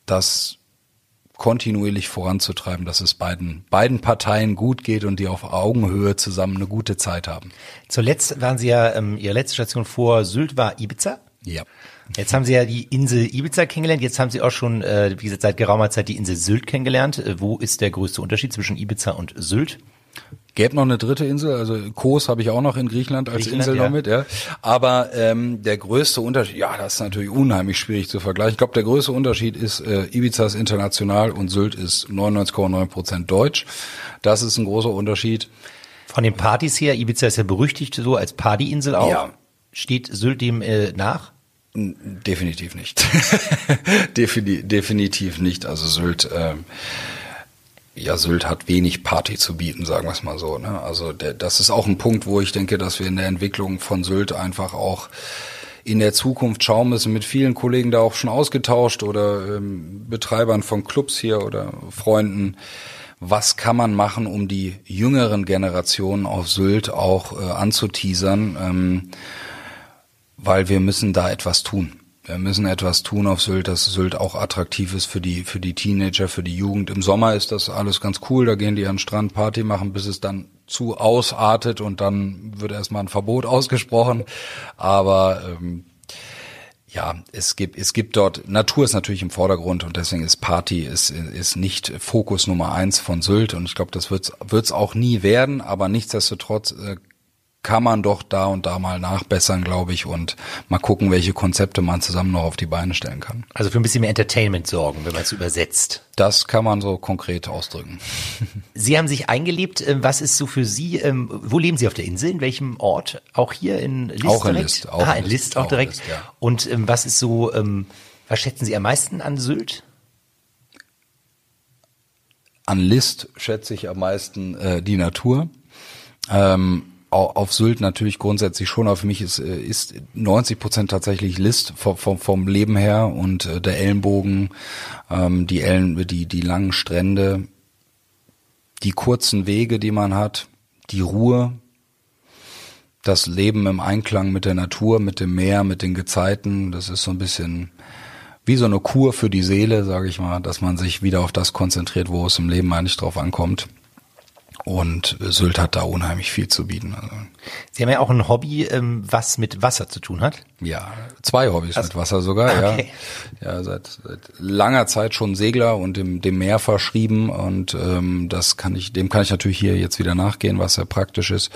das kontinuierlich voranzutreiben, dass es beiden, beiden Parteien gut geht und die auf Augenhöhe zusammen eine gute Zeit haben.
Zuletzt waren Sie ja, ähm, Ihre letzte Station vor Sylt war Ibiza.
Ja.
Jetzt haben Sie ja die Insel Ibiza kennengelernt. Jetzt haben Sie auch schon, äh, wie gesagt, seit geraumer Zeit die Insel Sylt kennengelernt. Äh, wo ist der größte Unterschied zwischen Ibiza und Sylt?
Gäbe noch eine dritte Insel, also Kos habe ich auch noch in Griechenland als
Griechenland,
Insel
ja.
noch mit, ja. Aber ähm, der größte Unterschied, ja, das ist natürlich unheimlich schwierig zu vergleichen. Ich glaube, der größte Unterschied ist, äh, Ibiza ist international und Sylt ist 99,9 Prozent deutsch. Das ist ein großer Unterschied.
Von den Partys her, Ibiza ist ja berüchtigt so als Partyinsel auch.
Ja.
Steht Sylt dem äh, nach?
Definitiv nicht. [laughs] Defini definitiv nicht. Also Sylt, ähm, ja, Sylt hat wenig Party zu bieten, sagen wir es mal so. Ne? Also der, das ist auch ein Punkt, wo ich denke, dass wir in der Entwicklung von Sylt einfach auch in der Zukunft schauen müssen, mit vielen Kollegen da auch schon ausgetauscht oder ähm, Betreibern von Clubs hier oder Freunden. Was kann man machen, um die jüngeren Generationen auf Sylt auch äh, anzuteasern? Ähm, weil wir müssen da etwas tun. Wir müssen etwas tun auf Sylt, dass Sylt auch attraktiv ist für die, für die Teenager, für die Jugend. Im Sommer ist das alles ganz cool, da gehen die an den Strand Party machen, bis es dann zu ausartet und dann wird erstmal ein Verbot [laughs] ausgesprochen. Aber ähm, ja, es gibt, es gibt dort, Natur ist natürlich im Vordergrund und deswegen ist Party ist, ist nicht Fokus Nummer eins von Sylt und ich glaube, das wird's wird's auch nie werden, aber nichtsdestotrotz äh, kann man doch da und da mal nachbessern, glaube ich, und mal gucken, welche Konzepte man zusammen noch auf die Beine stellen kann.
Also für ein bisschen mehr Entertainment sorgen, wenn man es übersetzt.
Das kann man so konkret ausdrücken. [laughs]
Sie haben sich eingelebt. ähm, Was ist so für Sie, ähm, wo leben Sie auf der Insel? In welchem Ort? Auch hier in List
Auch in
direkt?
List, auch
ah,
in List,
List auch direkt.
List, ja.
Und ähm, was ist so, was schätzen Sie am meisten an Sylt?
An List schätze ich am meisten äh, die Natur. Ähm, auf Sylt natürlich grundsätzlich schon, aber für mich ist, äh, ist 90 Prozent tatsächlich List vom, vom, vom Leben her und äh, der Ellenbogen, ähm, die Ellen, die, die langen Strände, die kurzen Wege, die man hat, die Ruhe, das Leben im Einklang mit der Natur, mit dem Meer, mit den Gezeiten, das ist so ein bisschen wie so eine Kur für die Seele, sage ich mal, dass man sich wieder auf das konzentriert, wo es im Leben eigentlich drauf ankommt. Und Sylt hat da unheimlich viel zu bieten. Also,
Sie haben ja auch ein Hobby, ähm, was mit Wasser zu tun hat.
ja, zwei Hobbys mit Wasser sogar,
Okay.
ja. Ja, seit, seit langer Zeit schon Segler und dem, dem Meer verschrieben und ähm, das kann ich, dem kann ich natürlich hier jetzt wieder nachgehen, was sehr praktisch ist.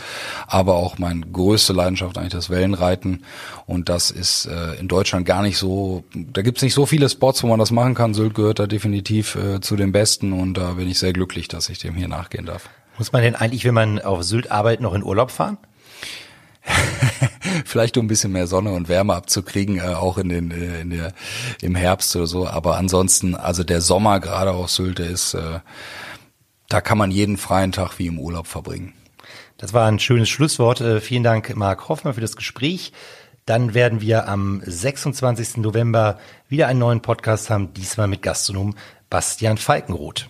Aber auch meine größte Leidenschaft eigentlich das Wellenreiten und das ist äh, in Deutschland gar nicht so, da gibt's nicht so viele Spots, wo man das machen kann. Sylt gehört da definitiv äh, zu den besten und da bin ich sehr glücklich, dass ich dem hier nachgehen darf.
Muss man denn eigentlich, wenn man auf Sylt arbeitet, noch in Urlaub fahren? [laughs]
Vielleicht um ein bisschen mehr Sonne und Wärme abzukriegen, äh, auch in den äh, in der im Herbst oder so. Aber ansonsten, also der Sommer gerade auf Sylt, der ist, äh, da kann man jeden freien Tag wie im Urlaub verbringen.
Das war ein schönes Schlusswort. Äh, Vielen Dank, Marc Hoffmann, für das Gespräch. Dann werden wir am 26. November wieder einen neuen Podcast haben, diesmal mit Gastronom Bastian Falkenroth.